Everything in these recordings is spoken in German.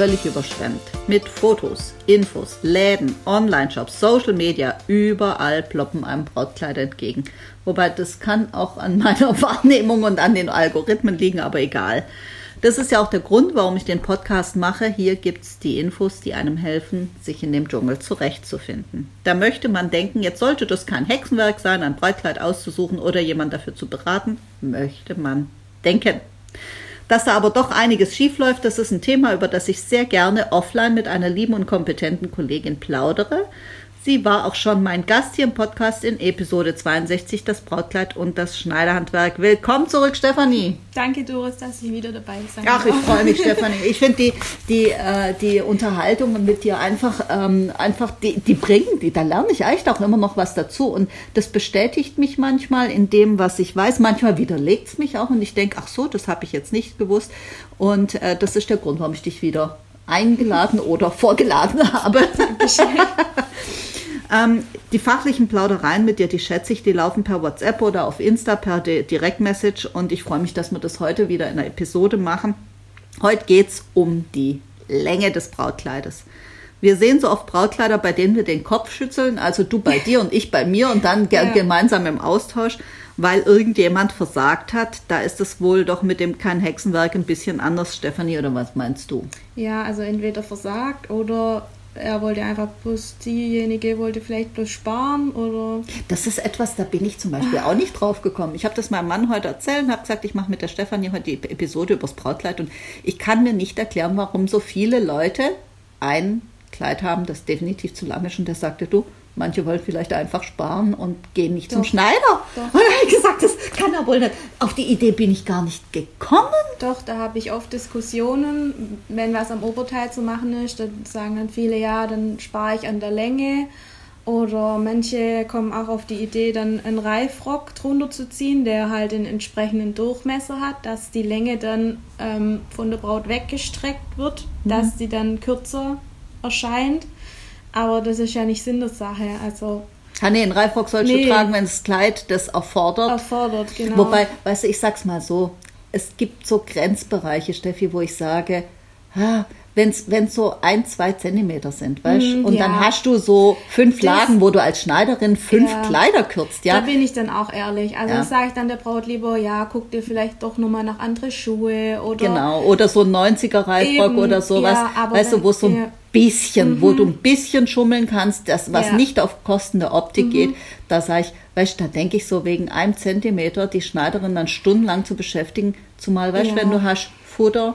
völlig überschwemmt mit Fotos, Infos, Läden, Online-Shops, Social Media. Überall ploppen einem Brautkleider entgegen. Wobei das kann auch an meiner Wahrnehmung und an den Algorithmen liegen, aber egal. Das ist ja auch der Grund, warum ich den Podcast mache. Hier gibt es die Infos, die einem helfen, sich in dem Dschungel zurechtzufinden. Da möchte man denken, jetzt sollte das kein Hexenwerk sein, ein Brautkleid auszusuchen oder jemand dafür zu beraten. Möchte man denken. Dass da aber doch einiges schiefläuft, das ist ein Thema, über das ich sehr gerne offline mit einer lieben und kompetenten Kollegin plaudere. Sie war auch schon mein Gast hier im Podcast in Episode 62, das Brautkleid und das Schneiderhandwerk. Willkommen zurück, Stefanie. Danke, Doris, dass ich wieder dabei sein Ach, ich freue mich, Stefanie. Ich finde die, die, äh, die Unterhaltungen mit dir einfach, ähm, einfach die, die bringen, die, da lerne ich echt auch immer noch was dazu. Und das bestätigt mich manchmal in dem, was ich weiß. Manchmal widerlegt es mich auch und ich denke, ach so, das habe ich jetzt nicht gewusst. Und äh, das ist der Grund, warum ich dich wieder eingeladen oder vorgeladen habe. Ähm, die fachlichen Plaudereien mit dir, die schätze ich, die laufen per WhatsApp oder auf Insta per Direktmessage und ich freue mich, dass wir das heute wieder in einer Episode machen. Heute geht es um die Länge des Brautkleides. Wir sehen so oft Brautkleider, bei denen wir den Kopf schütteln, also du bei dir und ich bei mir und dann ja. gemeinsam im Austausch, weil irgendjemand versagt hat. Da ist es wohl doch mit dem kein Hexenwerk ein bisschen anders, Stefanie, oder was meinst du? Ja, also entweder versagt oder er wollte einfach bloß, diejenige wollte vielleicht bloß sparen oder. Das ist etwas, da bin ich zum Beispiel auch nicht drauf gekommen. Ich habe das meinem Mann heute erzählt und habe gesagt, ich mache mit der Stefanie heute die Episode übers Brautkleid und ich kann mir nicht erklären, warum so viele Leute ein Kleid haben, das definitiv zu lang ist. Und der sagte, du, Manche wollen vielleicht einfach sparen und gehen nicht Doch. zum Schneider. Doch. Und dann habe ich gesagt, das kann er wohl nicht. Auf die Idee bin ich gar nicht gekommen. Doch, da habe ich oft Diskussionen, wenn was am Oberteil zu machen ist, dann sagen dann viele, ja, dann spare ich an der Länge. Oder manche kommen auch auf die Idee, dann einen Reifrock drunter zu ziehen, der halt den entsprechenden Durchmesser hat, dass die Länge dann ähm, von der Braut weggestreckt wird, mhm. dass sie dann kürzer erscheint. Aber das ist ja nicht Sinn der Sache. Also Ah, nee, einen Reifrock sollst nee. du tragen, wenn das Kleid das erfordert. Erfordert, genau. Wobei, weißt du, ich sag's mal so, es gibt so Grenzbereiche, Steffi, wo ich sage, ah, wenn es so ein, zwei Zentimeter sind, weißt mm, Und ja. dann hast du so fünf das, Lagen, wo du als Schneiderin fünf ja. Kleider kürzt, ja. Da bin ich dann auch ehrlich. Also ja. sage ich dann der Braut lieber, ja, guck dir vielleicht doch nochmal nach andere Schuhe oder. Genau, oder so ein 90er Reifrock oder sowas. Ja, weißt du, wo so ein bisschen, mhm. wo du ein bisschen schummeln kannst, das, was nicht auf Kosten der Optik mhm. geht, da sage ich, weißt du, da denke ich so, wegen einem Zentimeter die Schneiderin dann stundenlang zu beschäftigen, zumal, weißt du, wenn du hast Futter,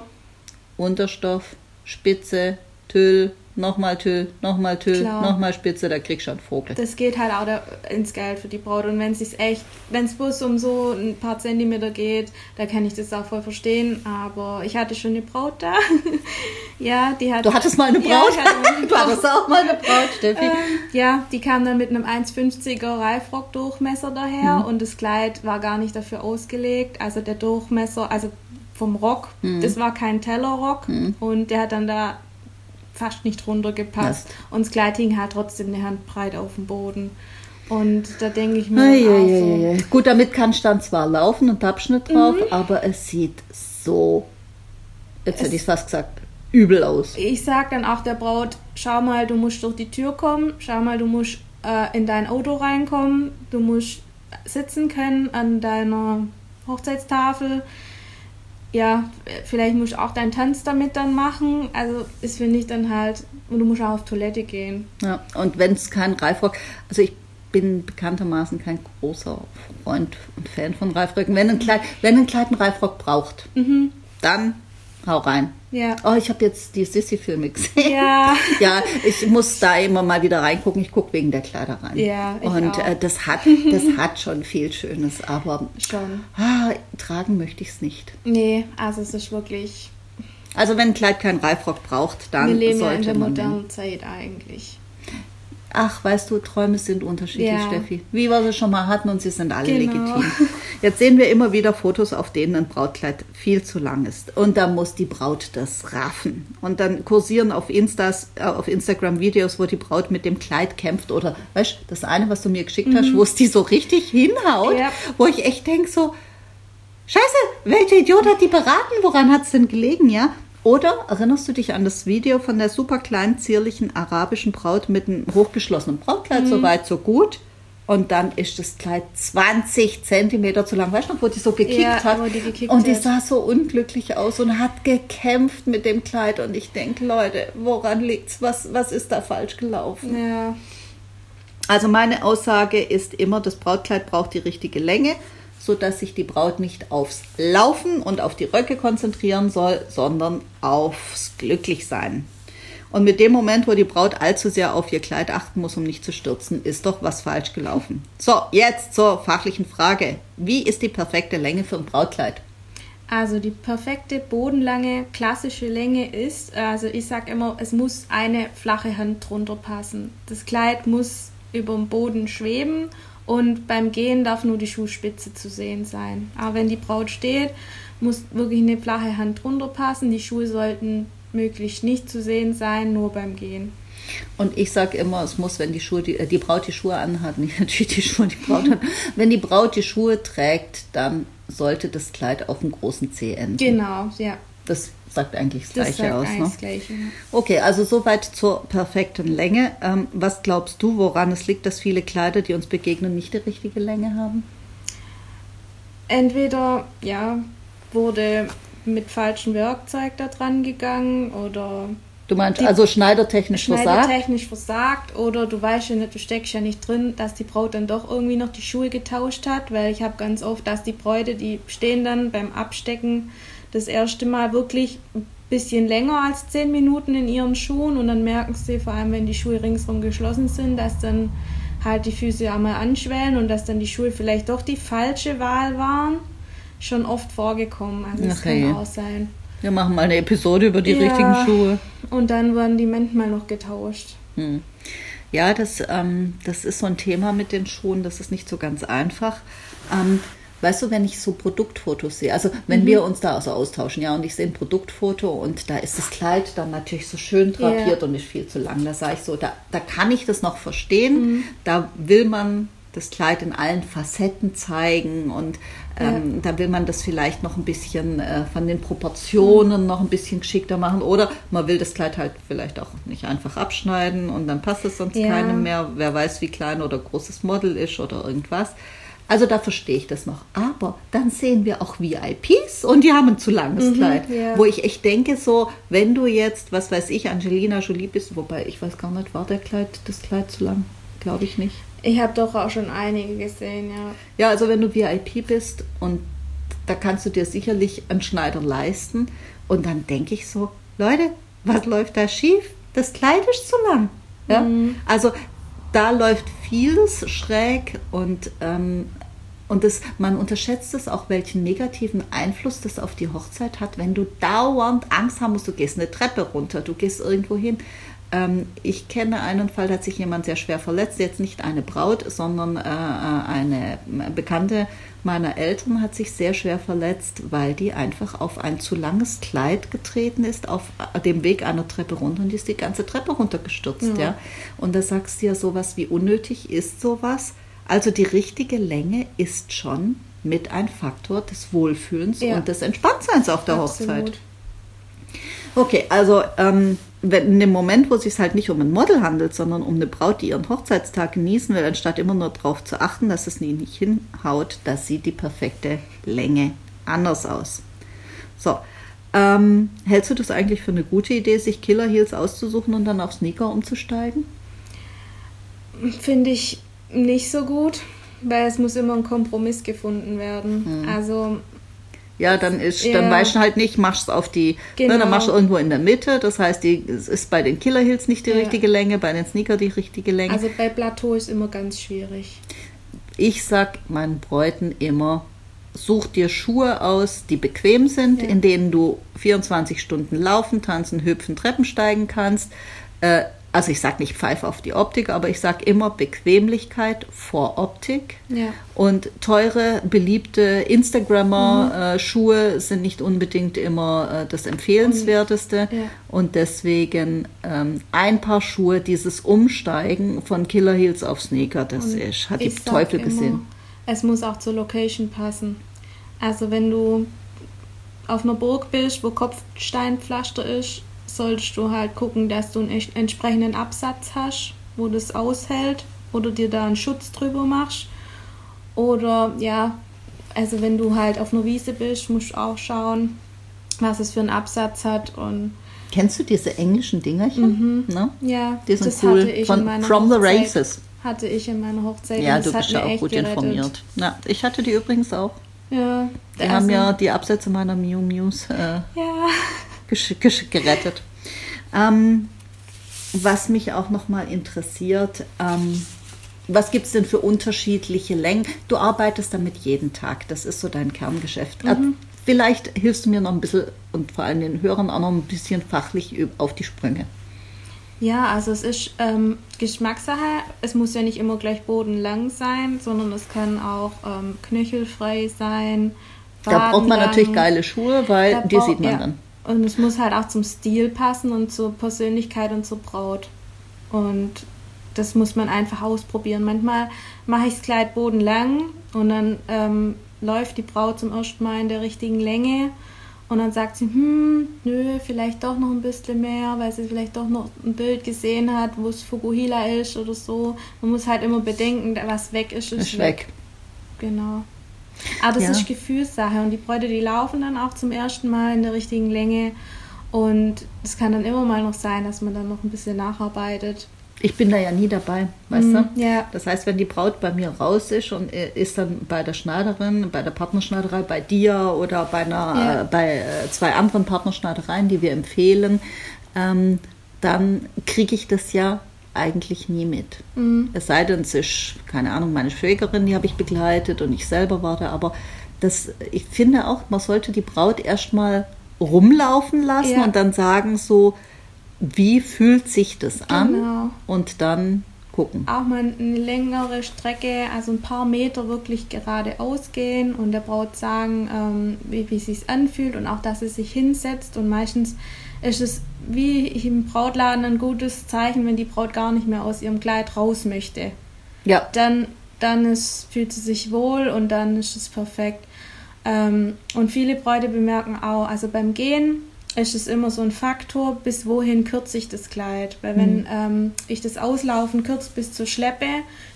Unterstoff, Spitze, Tüll, nochmal Tüll, nochmal Tüll, nochmal Spitze, da kriegst du einen Vogel. Das geht halt auch ins Geld für die Braut. Und wenn es sich echt, wenn es bloß um so ein paar Zentimeter geht, da kann ich das auch voll verstehen. Aber ich hatte schon eine Braut da. ja, die hat. Du hattest mal eine Braut? Ja, eine Braut. du hattest auch mal eine Braut, Steffi. Ähm, ja, die kam dann mit einem 1,50er Reifrock-Durchmesser daher mhm. und das Kleid war gar nicht dafür ausgelegt. Also der Durchmesser, also vom Rock. Mhm. Das war kein Tellerrock mhm. und der hat dann da fast nicht runtergepasst. Ja. Und das Kleid hing halt trotzdem eine Handbreit auf dem Boden. Und da denke ich mir. Ei, so, Gut, damit kann dann zwar laufen und Abschnitt drauf, mhm. aber es sieht so, jetzt es, hätte ich es fast gesagt, übel aus. Ich sage dann auch der Braut: schau mal, du musst durch die Tür kommen, schau mal, du musst äh, in dein Auto reinkommen, du musst sitzen können an deiner Hochzeitstafel ja, vielleicht musst du auch deinen Tanz damit dann machen. Also das finde ich dann halt, und du musst auch auf Toilette gehen. Ja, und wenn es kein Reifrock, also ich bin bekanntermaßen kein großer Freund und Fan von Reifröcken. Wenn ein Kleid, wenn ein Kleid einen Reifrock braucht, mhm. dann hau rein. Ja. Oh, ich habe jetzt die Sissy-Filme gesehen. Ja. ja, ich muss da immer mal wieder reingucken. Ich gucke wegen der Kleider rein. Ja, ich Und äh, das, hat, das hat schon viel Schönes, aber schon. Ah, tragen möchte ich es nicht. Nee, also es ist wirklich. Also wenn ein Kleid keinen Reifrock braucht, dann Wir leben sollte ja in der modernen Zeit eigentlich. Ach, weißt du, Träume sind unterschiedlich, Ja. Steffi. Wie wir sie schon mal hatten und sie sind alle Genau. legitim. Jetzt sehen wir immer wieder Fotos, auf denen ein Brautkleid viel zu lang ist. Und da muss die Braut das raffen. Und dann kursieren auf, Instas, äh, auf Instagram Videos, wo die Braut mit dem Kleid kämpft. Oder, weißt du, das eine, was du mir geschickt hast, wo es die so richtig hinhaut, Mhm. Ja. wo ich echt denke so, Scheiße, welcher Idiot hat die beraten? Woran hat es denn gelegen, ja? Oder erinnerst du dich an das Video von der super kleinen, zierlichen arabischen Braut mit einem hochgeschlossenen Brautkleid, so weit, so gut? Und dann ist das Kleid 20 Zentimeter zu lang. Weißt du noch, wo die so gekickt Ja, hat? wo die gekickt und die sah so unglücklich aus und hat gekämpft mit dem Kleid. Und ich denke, Leute, woran liegt's? Was, was ist da falsch gelaufen? Ja. Also meine Aussage ist immer, das Brautkleid braucht die richtige Länge, sodass sich die Braut nicht aufs Laufen und auf die Röcke konzentrieren soll, sondern aufs Glücklichsein. Und mit dem Moment, wo die Braut allzu sehr auf ihr Kleid achten muss, um nicht zu stürzen, ist doch was falsch gelaufen. So, jetzt zur fachlichen Frage. Wie ist die perfekte Länge für ein Brautkleid? Also die perfekte bodenlange klassische Länge ist, also ich sag immer, es muss eine flache Hand drunter passen. Das Kleid muss über dem Boden schweben und beim Gehen darf nur die Schuhspitze zu sehen sein. Aber wenn die Braut steht, muss wirklich eine flache Hand drunter passen. Die Schuhe sollten möglichst nicht zu sehen sein, nur beim Gehen. Und ich sage immer, es muss, wenn die Schuhe, die, äh, die Braut die Schuhe anhat, nicht natürlich die Schuhe, die Braut hat. Wenn die Braut die Schuhe trägt, dann sollte das Kleid auf dem großen Zeh enden. Genau, ja. Das sagt eigentlich das, Das Gleiche aus. Ne? Gleiche. Okay, also soweit zur perfekten Länge. Ähm, was glaubst du, woran es liegt, dass viele Kleider, die uns begegnen, nicht die richtige Länge haben? Entweder, ja, wurde mit falschem Werkzeug da dran gegangen oder Du meinst Die- also schneidertechnisch versagt? schneidertechnisch versagt oder du weißt ja nicht, du steckst ja nicht drin, dass die Braut dann doch irgendwie noch die Schuhe getauscht hat, weil ich habe ganz oft, dass die Bräute, die stehen dann beim Abstecken das erste Mal wirklich ein bisschen länger als zehn Minuten in ihren Schuhen und dann merken sie, vor allem wenn die Schuhe ringsrum geschlossen sind, dass dann halt die Füße einmal anschwellen und dass dann die Schuhe vielleicht doch die falsche Wahl waren. Schon oft vorgekommen, also das Ach, kann auch sein. Wir machen mal eine Episode über die Ja. richtigen Schuhe. Und dann wurden die manchmal noch getauscht. Hm. Ja, das, ähm, das ist so ein Thema mit den Schuhen, das ist nicht so ganz einfach. Ähm, weißt du, wenn ich so Produktfotos sehe, also wenn wir uns da also austauschen, ja, und ich sehe ein Produktfoto und da ist das Kleid dann natürlich so schön drapiert Ja. und ist viel zu lang, da sage ich so, da, da kann ich das noch verstehen, da will man das Kleid in allen Facetten zeigen und ähm, da will man das vielleicht noch ein bisschen äh, von den Proportionen noch ein bisschen geschickter machen oder man will das Kleid halt vielleicht auch nicht einfach abschneiden und dann passt es sonst Ja. keinem mehr. Wer weiß, wie klein oder groß das Model ist oder irgendwas. Also da verstehe ich das noch. Aber dann sehen wir auch VIPs und die haben ein zu langes Kleid. ja. Wo ich echt denke, so, wenn du jetzt, was weiß ich, Angelina Jolie bist, wobei ich weiß gar nicht, war der Kleid, das Kleid zu lang? Glaube ich nicht. Ich habe doch auch schon einige gesehen, ja. Ja, also wenn du VIP bist und da kannst du dir sicherlich einen Schneider leisten. Und dann denke ich so, Leute, was läuft da schief? Das Kleid ist zu lang. Ja? Also da läuft vieles schräg und, ähm, und das, man unterschätzt es auch, welchen negativen Einfluss das auf die Hochzeit hat, wenn du dauernd Angst haben musst, du gehst eine Treppe runter, du gehst irgendwo hin. Ähm, ich kenne einen Fall, da hat sich jemand sehr schwer verletzt, jetzt nicht eine Braut, sondern äh, eine Bekannte meiner Eltern hat sich sehr schwer verletzt, weil die einfach auf ein zu langes Kleid getreten ist, auf dem Weg einer Treppe runter und die ist die ganze Treppe runtergestürzt. Ja. Ja. Und da sagst du ja sowas, wie unnötig ist sowas. Also die richtige Länge ist schon mit ein Faktor des Wohlfühlens Ja. und des Entspanntseins auf der Hochzeit. Okay, also ähm, wenn in dem Moment, wo es sich halt nicht um ein Model handelt, sondern um eine Braut, die ihren Hochzeitstag genießen will, anstatt immer nur darauf zu achten, dass es nie nicht hinhaut, das sieht die perfekte Länge anders aus. So, ähm, hältst du das eigentlich für eine gute Idee, sich Killer Heels auszusuchen und dann auf Sneaker umzusteigen? Finde ich nicht so gut, weil es muss immer ein Kompromiss gefunden werden. Hm. Also Ja, dann ist, Ja. dann weißt du halt nicht, machst es auf die, ne, Genau. dann machst du irgendwo in der Mitte. Das heißt, die, es ist bei den Killer Heels nicht die Ja. richtige Länge, bei den Sneaker die richtige Länge. Also bei Plateau ist immer ganz schwierig. ich sag meinen Bräuten immer, such dir Schuhe aus, die bequem sind, Ja. in denen du 24 Stunden laufen, tanzen, hüpfen, Treppen steigen kannst. Äh, also ich sage nicht Pfeife auf die Optik, aber ich sage immer Bequemlichkeit vor Optik. Ja. Und teure, beliebte Instagrammer-Schuhe sind nicht unbedingt immer äh, das Empfehlenswerteste. Ja. Und deswegen ähm, ein paar Schuhe, dieses Umsteigen von Killer Heels auf Sneaker, das Und ist, hat die Teufel immer, gesehen. Es muss auch zur Location passen. Also wenn du auf einer Burg bist, wo Kopfsteinpflaster ist, solltest du halt gucken, dass du einen entsprechenden Absatz hast, wo das aushält oder dir da einen Schutz drüber machst. Oder ja, also wenn du halt auf einer Wiese bist, musst du auch schauen, was es für einen Absatz hat und Kennst du diese englischen Dingerchen? Ne? ja, Die sind das cool. hatte ich Von, in meiner from the Hochzeit. Races. Hatte ich in meiner Hochzeit. Ja, du bist ja auch gut gerettet. informiert. Na, ich hatte die übrigens auch. Ja, Die also- haben ja die Absätze meiner Miu Mius äh, Ja, gerettet. Ähm, was mich auch noch mal interessiert, ähm, was gibt es denn für unterschiedliche Längen? Du arbeitest damit jeden Tag, das ist so dein Kerngeschäft. Äh, Vielleicht hilfst du mir noch ein bisschen und vor allem den Hörern auch noch ein bisschen fachlich auf die Sprünge. Ja, also es ist ähm, Geschmackssache. Es muss ja nicht immer gleich bodenlang sein, sondern es kann auch ähm, knöchelfrei sein. Da braucht man natürlich geile Schuhe, weil die sieht man ja. dann. Und es muss halt auch zum Stil passen und zur Persönlichkeit und zur Braut. Und das muss man einfach ausprobieren. Manchmal mache ich das Kleid bodenlang und dann ähm, läuft die Braut zum ersten Mal in der richtigen Länge und dann sagt sie, hm, nö, vielleicht doch noch ein bisschen mehr, weil sie vielleicht doch noch ein Bild gesehen hat, wo es Fukuhila ist oder so. Man muss halt immer bedenken, was weg ist, ist, Ist weg. Genau. Aber das Ja. ist Gefühlssache und die Bräute, die laufen dann auch zum ersten Mal in der richtigen Länge und es kann dann immer mal noch sein, dass man dann noch ein bisschen nacharbeitet. Ich bin da ja nie dabei, weißt Mhm, du? ja. Das heißt, wenn die Braut bei mir raus ist und äh, ist dann bei der Schneiderin, bei der Partnerschneiderei, bei dir oder bei, einer, Ja. äh, bei äh, zwei anderen Partnerschneidereien, die wir empfehlen, ähm, dann kriege ich das ja eigentlich nie mit. Mhm. Es sei denn, es ist, keine Ahnung, meine Schwägerin, die habe ich begleitet und ich selber war da, aber das, ich finde auch, man sollte die Braut erstmal rumlaufen lassen Ja. und dann sagen so, wie fühlt sich das an? Genau. Und dann gucken. Auch mal eine längere Strecke, also ein paar Meter wirklich geradeaus gehen und der Braut sagen, ähm, wie, wie es sich anfühlt und auch, dass sie sich hinsetzt. Und meistens ist es wie im Brautladen ein gutes Zeichen, wenn die Braut gar nicht mehr aus ihrem Kleid raus möchte. Ja, dann, dann ist, fühlt sie sich wohl und dann ist es perfekt. Ähm, und viele Bräute bemerken auch, also beim Gehen ist es immer so ein Faktor, bis wohin kürze ich das Kleid. Weil wenn ähm, ich das Auslaufen kürze bis zur Schleppe,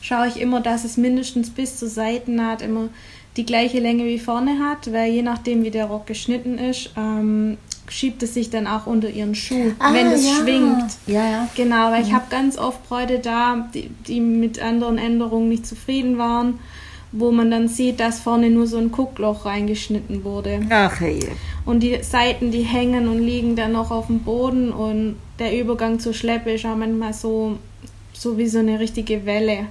schaue ich immer, dass es mindestens bis zur Seitennaht immer die gleiche Länge wie vorne hat, weil je nachdem, wie der Rock geschnitten ist, ähm, schiebt es sich dann auch unter ihren Schuh, wenn es ja. schwingt. Ja, ja. Genau, weil ich habe ganz oft Bräute da, die, die mit anderen Änderungen nicht zufrieden waren, wo man dann sieht, dass vorne nur so ein Guckloch reingeschnitten wurde. Ach hey. Und die Seiten, die hängen und liegen dann noch auf dem Boden und der Übergang zur Schleppe ist auch manchmal so, so wie so eine richtige Welle.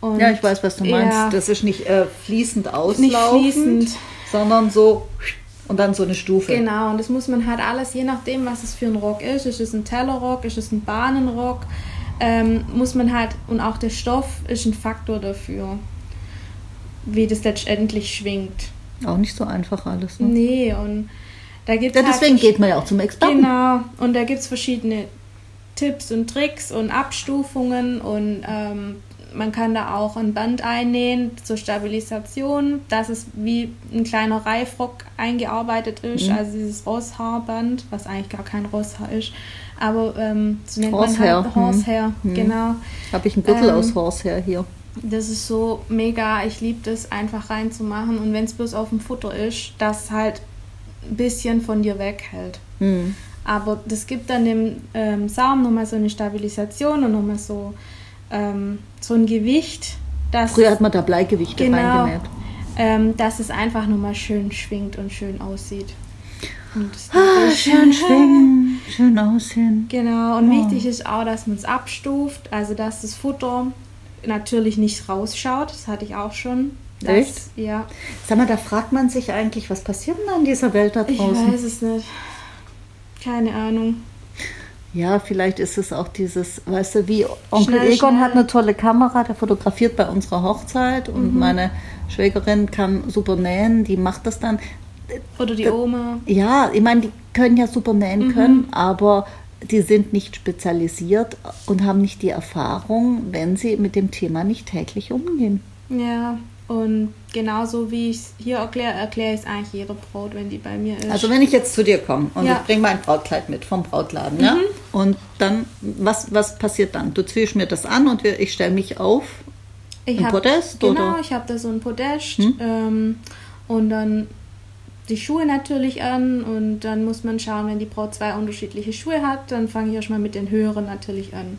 Und Ja, ich weiß, was du meinst. Ja, Das ist nicht äh, fließend nicht auslaufend, fließend. sondern so und dann so eine Stufe. Genau, und das muss man halt alles, je nachdem, was es für ein Rock ist, ist es ein Tellerrock, ist es ein Bahnenrock, ähm, muss man halt, und auch der Stoff ist ein Faktor dafür, wie das letztendlich schwingt. Auch nicht so einfach alles. Ne? Nee, und da gibt es Ja, deswegen geht man ja auch zum Experten. Genau, und da gibt es verschiedene Tipps und Tricks und Abstufungen und ähm, man kann da auch ein Band einnähen zur Stabilisation, dass es wie ein kleiner Reifrock eingearbeitet ist, Mhm. also dieses Rosshaarband, was eigentlich gar kein Rosshaar ist, aber ähm, so nennt Horsehair, man halt Horsehair, Mhm. genau. Habe ich einen Gürtel Ähm, aus Horsehair hier. Das ist so mega, ich liebe das einfach reinzumachen und wenn es bloß auf dem Futter ist, das halt ein bisschen von dir weghält. Hm. Aber das gibt dann dem ähm, Saum nochmal so eine Stabilisation und nochmal so, ähm, so ein Gewicht, dass, Früher hat man da Bleigewichte Genau. reingenäht. ähm, dass es einfach nochmal schön schwingt und schön aussieht. Und Ah, schön schwingen, schön aussehen. Genau, und Oh. wichtig ist auch, dass man es abstuft, also dass das Futter natürlich nicht rausschaut, das hatte ich auch schon. Das, Echt? Ja, Sag mal, da fragt man sich eigentlich, was passiert denn da in dieser Welt da ich draußen? weiß es nicht. Keine Ahnung. Ja, vielleicht ist es auch dieses, weißt du, wie Onkel Schnell, Egon schnell. hat eine tolle Kamera, der fotografiert bei unserer Hochzeit und Mhm. meine Schwägerin kann super nähen, die macht das dann. Oder die Da- Oma. Ja, ich meine, die können ja super nähen Mhm. können, aber die sind nicht spezialisiert und haben nicht die Erfahrung, wenn sie mit dem Thema nicht täglich umgehen. Ja, und genauso wie ich es hier erkläre, erkläre ich es eigentlich jeder Braut, wenn die bei mir ist. Also wenn ich jetzt zu dir komme und Ja. ich bringe mein Brautkleid mit vom Brautladen, ja, und dann, was, was passiert dann? Du ziehst mir das an und wir, ich stelle mich auf. ich ein hab- Podest, Genau, oder? ich habe da so ein Podest Hm? ähm, und dann die Schuhe natürlich an und dann muss man schauen, wenn die Braut zwei unterschiedliche Schuhe hat, dann fange ich erstmal mit den höheren natürlich an.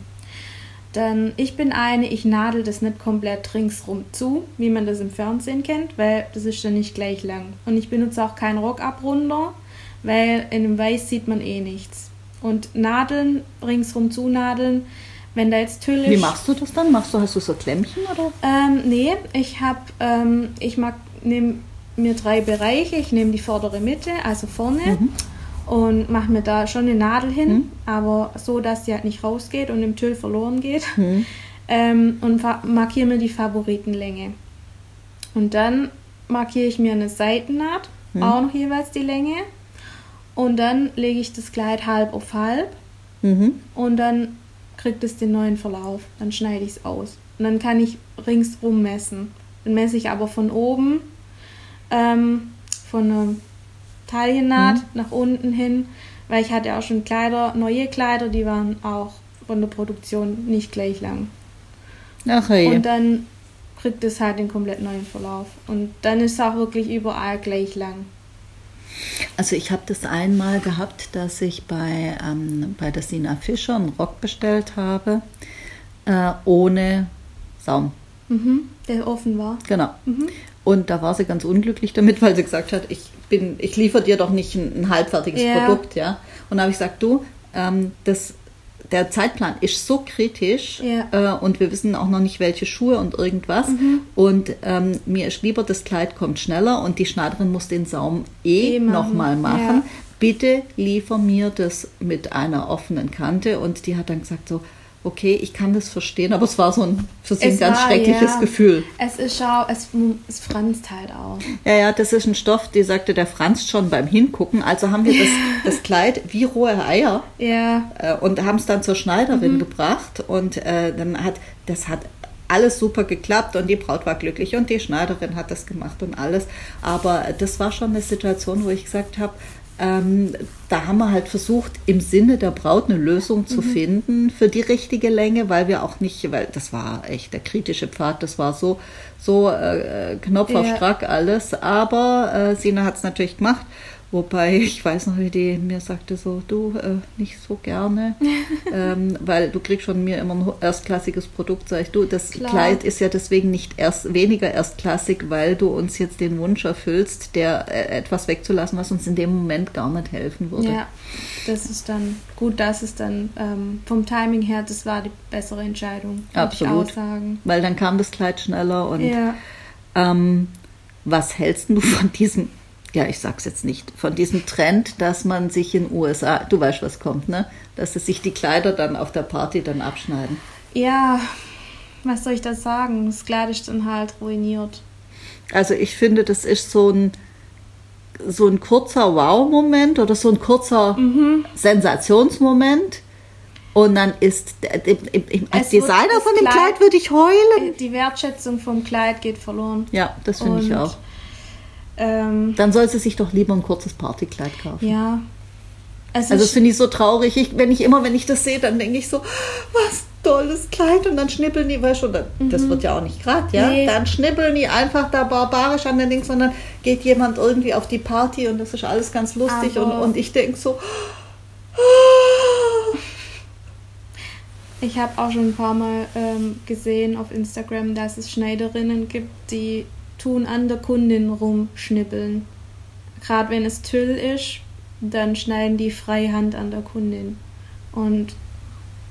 Dann, ich bin eine, ich nadel das nicht komplett ringsrum zu, wie man das im Fernsehen kennt, weil das ist dann nicht gleich lang. Und ich benutze auch keinen Rockabrunder, weil in dem Weiß sieht man eh nichts. Und Nadeln, ringsrum zunadeln, wenn da jetzt Tüll. Wie machst du das dann? Machst du, hast du so Klemmchen oder? Ähm, nee, ich habe, ähm, ich mag, nehme mir drei Bereiche. Ich nehme die vordere Mitte, also vorne, Mhm. und mache mir da schon eine Nadel hin, aber so, dass sie halt nicht rausgeht und im Tüll verloren geht. Mhm. Ähm, und markiere mir die Favoritenlänge. Und dann markiere ich mir eine Seitennaht, Mhm. auch noch jeweils die Länge. Und dann lege ich das Kleid halb auf halb Mhm. und dann kriegt es den neuen Verlauf. Dann schneide ich es aus. Und dann kann ich ringsrum messen. Dann messe ich aber von oben, ähm, von der Taillennaht Mhm. nach unten hin, weil ich hatte auch schon Kleider, neue Kleider, die waren auch von der Produktion nicht gleich lang. Ach hey. Und dann kriegt es halt den komplett neuen Verlauf. Und dann ist es auch wirklich überall gleich lang. Also ich habe das einmal gehabt, dass ich bei, ähm, bei der Sina Fischer einen Rock bestellt habe, äh, ohne Saum. Mhm, der offen war. Genau. Mhm. Und da war sie ganz unglücklich damit, weil sie gesagt hat, ich bin, ich liefere dir doch nicht ein, ein halbfertiges Ja. Produkt, ja. Und da habe ich gesagt, du, ähm, das, der Zeitplan ist so kritisch Ja. äh, und wir wissen auch noch nicht, welche Schuhe und irgendwas. Mhm. Und ähm, mir ist lieber, das Kleid kommt schneller und die Schneiderin muss den Saum eh, Eh machen, nochmal machen. ja. Bitte liefer mir das mit einer offenen Kante. Und die hat dann gesagt so, okay, ich kann das verstehen, aber es war so ein für sie ein ganz war, schreckliches ja. Gefühl. Es ist schau, es, es franzt halt auch. Ja, ja, das ist ein Stoff, die sagte, der franzt schon beim Hingucken. Also haben wir das, das Kleid wie rohe Eier Ja, äh, und haben es dann zur Schneiderin Mhm. gebracht. Und äh, dann hat, das hat alles super geklappt und die Braut war glücklich und die Schneiderin hat das gemacht und alles. Aber das war schon eine Situation, wo ich gesagt habe, ähm, da haben wir halt versucht, im Sinne der Braut eine Lösung zu finden für die richtige Länge, weil wir auch nicht, weil das war echt der kritische Pfad, das war so, so äh, Knopf auf Ja. Strack alles. Aber äh, Sina hat es natürlich gemacht. Wobei, ich weiß noch, wie die mir sagte so, du, äh, nicht so gerne, ähm, weil du kriegst von mir immer ein erstklassiges Produkt, sag ich, du, das Klar. Kleid ist ja deswegen nicht erst weniger erstklassig, weil du uns jetzt den Wunsch erfüllst, der äh, etwas wegzulassen, was uns in dem Moment gar nicht helfen würde. ja. Das ist dann gut, dass es dann ähm, vom Timing her, das war die bessere Entscheidung. würde Absolut. Ich auch sagen. Weil dann kam das Kleid schneller und Ja. Ähm, was hältst du von diesem, ja, ich sag's jetzt nicht, von diesem Trend, dass man sich in USA, du weißt, was kommt, ne? Dass es sich die Kleider dann auf der Party dann abschneiden. ja, was soll ich da sagen? Das Kleid ist dann halt ruiniert. Also ich finde, das ist so ein so ein kurzer Wow-Moment oder so ein kurzer Mhm. Sensationsmoment. Und dann ist äh, äh, äh, als wird Designer von dem Kleid- Kleid würde ich heulen. Die Wertschätzung vom Kleid geht verloren. Ja, das finde ich auch. Ähm, Dann soll sie sich doch lieber ein kurzes Partykleid kaufen. ja. Es Also das ist, finde ich so traurig. Ich, wenn ich immer, wenn ich das sehe, dann denke ich so, was tolles Kleid und dann schnippeln die, weißt du, dann, das wird ja auch nicht gerade, ja. Mhm. Nee. Dann schnippeln die einfach da barbarisch an den Ding, sondern geht jemand irgendwie auf die Party und das ist alles ganz lustig und, Aber- und ich denke so, ich habe auch schon ein paar Mal ähm, gesehen auf Instagram, dass es Schneiderinnen gibt, die tun an der Kundin rumschnippeln. Gerade wenn es Tüll ist, dann schneiden die freihand an der Kundin. Und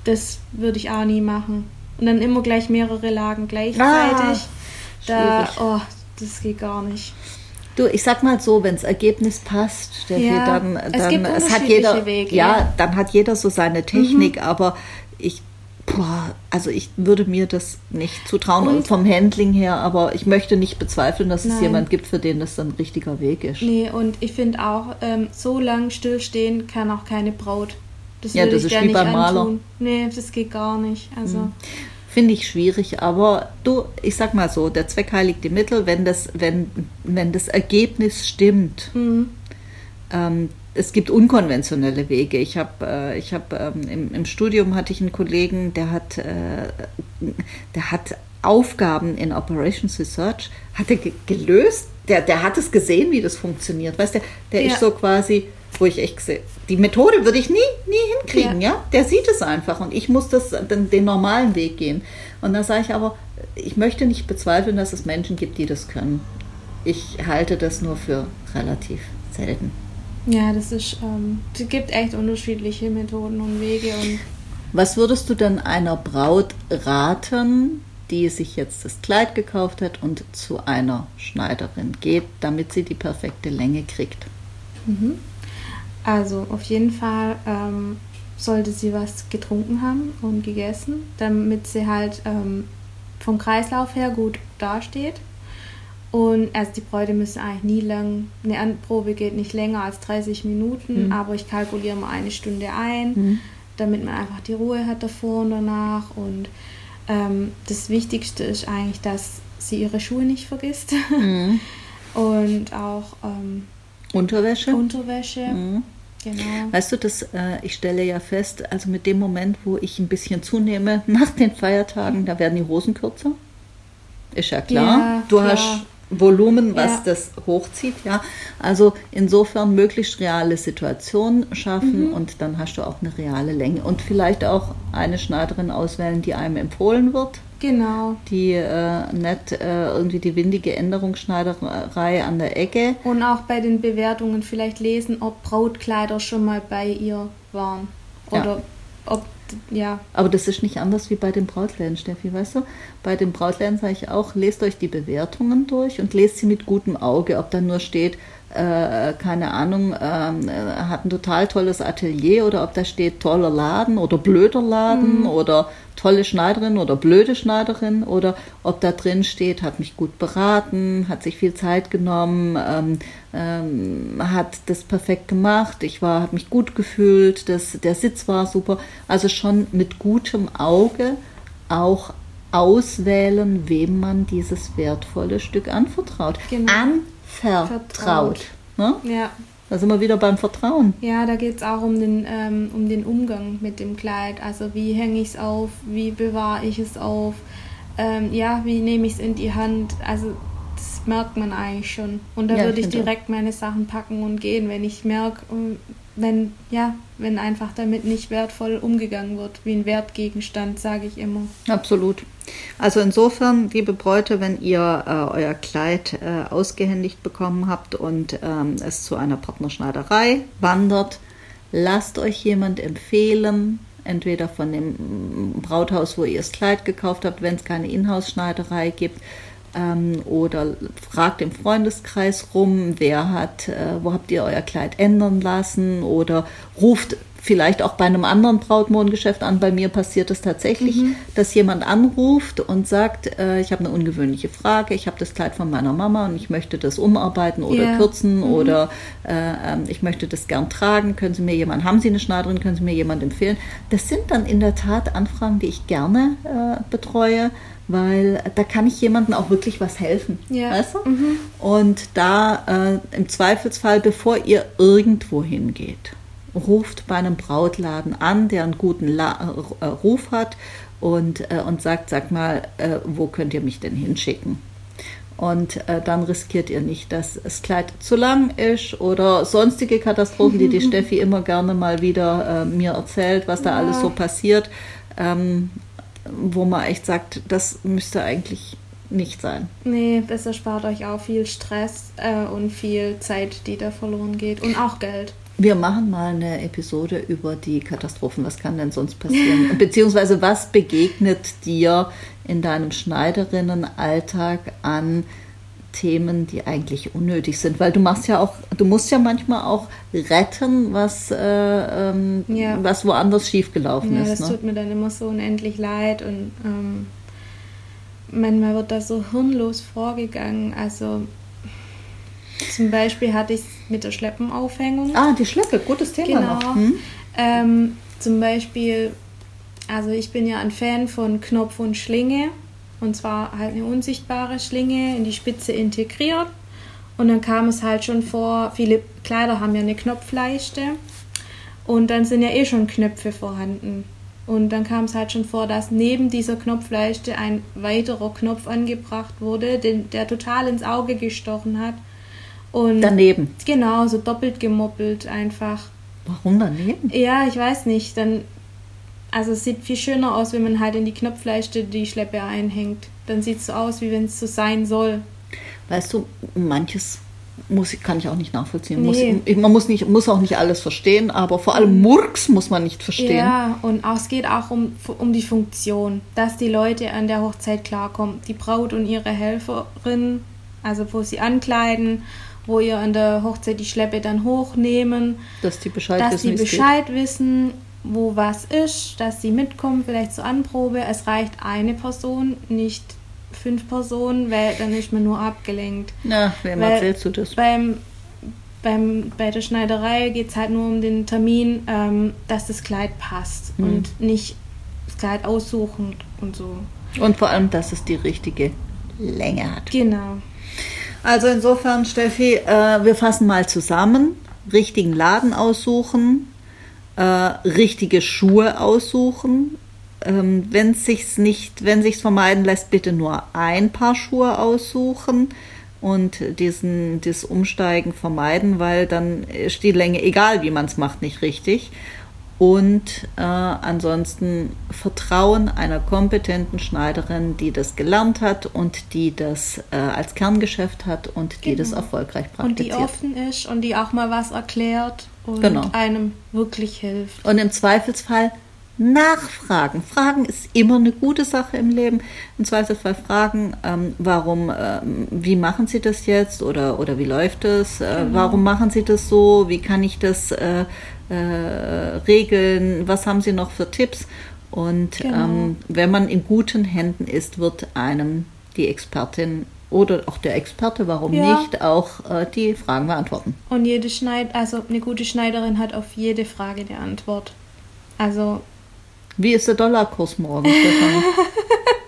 das würde ich auch nie machen. Und dann immer gleich mehrere Lagen gleichzeitig. da, schwierig. oh, das geht gar nicht. Du, ich sag mal so, wenn das Ergebnis passt, Steffi, Ja, dann, es dann gibt es hat jeder, Wege, ja, ja. dann hat jeder so seine Technik, aber ich, boah, also ich würde mir das nicht zutrauen Und- vom Handling her, aber ich möchte nicht bezweifeln, dass es Nein. jemand gibt, für den das dann ein richtiger Weg ist. Nee, und ich finde auch, ähm, so lang stillstehen kann auch keine Braut. Das Ja, das ich ist wie nicht beim Maler. antun. Nee, das geht gar nicht. Also, Finde ich schwierig, aber du, ich sag mal so, der Zweck heiligt die Mittel, wenn das, wenn, wenn das Ergebnis stimmt. mhm. Ähm, es gibt unkonventionelle Wege. Ich habe, äh, ich habe ähm, im, im Studium hatte ich einen Kollegen, der hat, äh, der hat Aufgaben in Operations Research, hat ge gelöst. Der, der hat es gesehen, wie das funktioniert. Weißt du, der Ja. ist so quasi, wo ich echt sehe, die Methode würde ich nie, nie hinkriegen, ja. Ja. Der sieht es einfach und ich muss das den, den normalen Weg gehen. Und da sage ich aber, ich möchte nicht bezweifeln, dass es Menschen gibt, die das können. Ich halte das nur für relativ selten. Ja, das ist, ähm, es gibt echt unterschiedliche Methoden und Wege und Was würdest du denn einer Braut raten, die sich jetzt das Kleid gekauft hat und zu einer Schneiderin geht, damit sie die perfekte Länge kriegt? Also auf jeden Fall ähm, sollte sie was getrunken haben und gegessen, damit sie halt ähm, vom Kreislauf her gut dasteht. Und also die Bräute müssen eigentlich nie lang, eine Anprobe geht nicht länger als 30 Minuten, Mhm. aber ich kalkuliere mal eine Stunde ein, damit man einfach die Ruhe hat davor und danach. Und ähm, das Wichtigste ist eigentlich, dass sie ihre Schuhe nicht vergisst Mhm. und auch ähm, Unterwäsche? Unterwäsche. Mhm. Genau. Weißt du, das, äh, ich stelle ja fest, also mit dem Moment, wo ich ein bisschen zunehme nach den Feiertagen, da werden die Hosen kürzer. Ist ja klar. Ja, du klar. hast Volumen, was Ja. das hochzieht, ja. Also insofern möglichst reale Situationen schaffen Mhm. und dann hast du auch eine reale Länge und vielleicht auch eine Schneiderin auswählen, die einem empfohlen wird, Genau. die äh, nicht äh, irgendwie die windige Änderungsschneiderei an der Ecke. Und auch bei den Bewertungen vielleicht lesen, ob Brautkleider schon mal bei ihr waren. Ja. Oder ob, ja, Aber das ist nicht anders wie bei den Brautläden, Steffi, weißt du? Bei den Brautläden sage ich auch, lest euch die Bewertungen durch und lest sie mit gutem Auge, ob da nur steht, äh, keine Ahnung, ähm, äh, hat ein total tolles Atelier oder ob da steht toller Laden oder blöder Laden oder tolle Schneiderin oder blöde Schneiderin oder ob da drin steht, hat mich gut beraten, hat sich viel Zeit genommen, ähm, ähm, hat das perfekt gemacht, ich war, habe mich gut gefühlt, das, der Sitz war super. Also schon mit gutem Auge auch auswählen, wem man dieses wertvolle Stück anvertraut. Genau. Anvertraut. Vertraut. Ne? ja. Da sind wir wieder beim Vertrauen. Ja, da geht es auch um den, ähm, um den Umgang mit dem Kleid. Also wie hänge ich es auf, wie bewahre ich es auf, ähm, ja, wie nehme ich es in die Hand. Also das merkt man eigentlich schon. Und da Ja, würde ich ich finde auch. direkt meine Sachen packen und gehen, wenn ich merke, ähm, wenn, ja, wenn einfach damit nicht wertvoll umgegangen wird, wie ein Wertgegenstand, sage ich immer. Absolut. Also insofern, liebe Bräute, wenn ihr äh, euer Kleid äh, ausgehändigt bekommen habt und ähm, es zu einer Partnerschneiderei wandert, lasst euch jemand empfehlen, entweder von dem mm, Brauthaus, wo ihr das Kleid gekauft habt, wenn es keine Inhouse-Schneiderei gibt, ähm, oder fragt im Freundeskreis rum, wer hat, äh, wo habt ihr euer Kleid ändern lassen oder ruft vielleicht auch bei einem anderen Brautmodengeschäft an. Bei mir passiert es tatsächlich, dass jemand anruft und sagt, äh, ich habe eine ungewöhnliche Frage, ich habe das Kleid von meiner Mama und ich möchte das umarbeiten oder Ja. kürzen oder äh, ähm, ich möchte das gern tragen. Können Sie mir jemand, haben Sie eine Schneiderin, können Sie mir jemand empfehlen? Das sind dann in der Tat Anfragen, die ich gerne äh, betreue, weil da kann ich jemandem auch wirklich was helfen. Ja. Weißt du? Und da äh, im Zweifelsfall, bevor ihr irgendwo hingeht, ruft bei einem Brautladen an, der einen guten La äh, Ruf hat und, äh, und sagt, sag mal, äh, wo könnt ihr mich denn hinschicken? Und äh, dann riskiert ihr nicht, dass das Kleid zu lang ist oder sonstige Katastrophen, die die Steffi immer gerne mal wieder äh, mir erzählt, was da Ja. alles so passiert, ähm, wo man echt sagt, das müsste eigentlich nicht sein. Nee, das erspart euch auch viel Stress äh, und viel Zeit, die da verloren geht. Und auch Geld. Wir machen mal eine Episode über die Katastrophen. Was kann denn sonst passieren? Beziehungsweise was begegnet dir in deinem Schneiderinnenalltag an Themen, die eigentlich unnötig sind, weil du machst ja auch, du musst ja manchmal auch retten, was, äh, ähm, Ja. was woanders schiefgelaufen Ja, ist. das Ne? tut mir dann immer so unendlich leid und ähm, manchmal wird da so hirnlos vorgegangen. Also zum Beispiel hatte ich es mit der Schleppenaufhängung. Ah, die Schleppe, gutes Thema Genau. noch. Hm? Ähm, zum Beispiel, also ich bin ja ein Fan von Knopf und Schlinge. Und zwar halt eine unsichtbare Schlinge in die Spitze integriert. Und dann kam es halt schon vor, viele Kleider haben ja eine Knopfleiste. Und dann sind ja eh schon Knöpfe vorhanden. Und dann kam es halt schon vor, dass neben dieser Knopfleiste ein weiterer Knopf angebracht wurde, den, der total ins Auge gestochen hat. Und Daneben. genau, so doppelt gemoppelt einfach. Warum daneben? Ja, ich weiß nicht. Dann, also es sieht viel schöner aus, wenn man halt in die Knopfleiste die Schleppe einhängt. Dann sieht es so aus, wie wenn es so sein soll. Weißt du, manches muss, kann ich auch nicht nachvollziehen. Nee. Muss, man muss, nicht, muss auch nicht alles verstehen, aber vor allem Murks muss man nicht verstehen. Ja, und auch, es geht auch um, um die Funktion, dass die Leute an der Hochzeit klarkommen. Die Braut und ihre Helferin, also wo sie ankleiden, wo ihr an der Hochzeit die Schleppe dann hochnehmen, Dass die Bescheid dass wissen, es geht. Bescheid wissen, wo was ist, dass sie mitkommen, vielleicht zur Anprobe. Es reicht eine Person, nicht fünf Personen, weil dann ist man nur abgelenkt. Na, wem Weil erzählst du das? Beim, beim, bei der Schneiderei geht es halt nur um den Termin, ähm, dass das Kleid passt Mhm. und nicht das Kleid aussuchen und so. Und vor allem, dass es die richtige Länge hat. Genau. Also insofern, Steffi, äh, wir fassen mal zusammen. Richtigen Laden aussuchen, äh, richtige Schuhe aussuchen. Ähm, wenn sich's nicht, wenn sich's vermeiden lässt, bitte nur ein Paar Schuhe aussuchen und diesen, das Umsteigen vermeiden, weil dann ist die Länge, egal wie man es macht, nicht richtig. Und äh, ansonsten Vertrauen einer kompetenten Schneiderin, die das gelernt hat und die das äh, als Kerngeschäft hat und die das Genau. erfolgreich Und die praktiziert. offen ist und die auch mal was erklärt und Genau. einem wirklich hilft. Und im Zweifelsfall nachfragen. Fragen ist immer eine gute Sache im Leben. Im Zweifelsfall fragen, ähm, warum, ähm, wie machen Sie das jetzt oder, oder wie läuft es? Äh, Warum machen Sie das so? Wie kann ich das äh, äh, regeln? Was haben Sie noch für Tipps? Und Genau. ähm, wenn man in guten Händen ist, wird einem die Expertin oder auch der Experte, warum Ja. nicht, auch äh, die Fragen beantworten. Und jede Schneid also eine gute Schneiderin hat auf jede Frage eine Antwort. Also Wie ist der Dollarkurs morgen? Stefanie?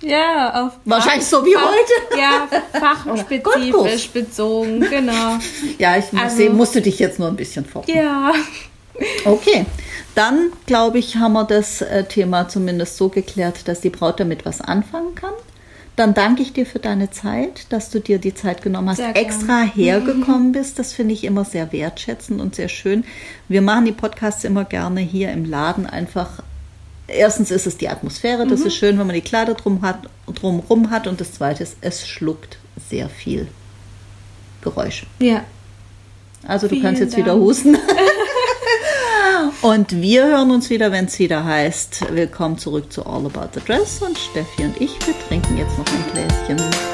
ja, auf Wahrscheinlich so wie heute. Ja, fachspezifisch bezogen, genau. Ja, ich muss Also- sehen, musste dich jetzt nur ein bisschen foppen. Ja. Okay, dann glaube ich, haben wir das äh, Thema zumindest so geklärt, dass die Braut damit was anfangen kann. Dann danke ich dir für deine Zeit, dass du dir die Zeit genommen hast, extra hergekommen bist. Das finde ich immer sehr wertschätzend und sehr schön. Wir machen die Podcasts immer gerne hier im Laden einfach. Erstens ist es die Atmosphäre, das ist schön, wenn man die Kleider drum hat, drumrum hat. Und das Zweite ist, es schluckt sehr viel Geräusch. Ja. Also du Vielen kannst jetzt Dank. wieder husten. und wir hören uns wieder, wenn es wieder heißt, willkommen zurück zu All About the Dress. Und Steffi und ich, wir trinken jetzt noch ein Gläschen.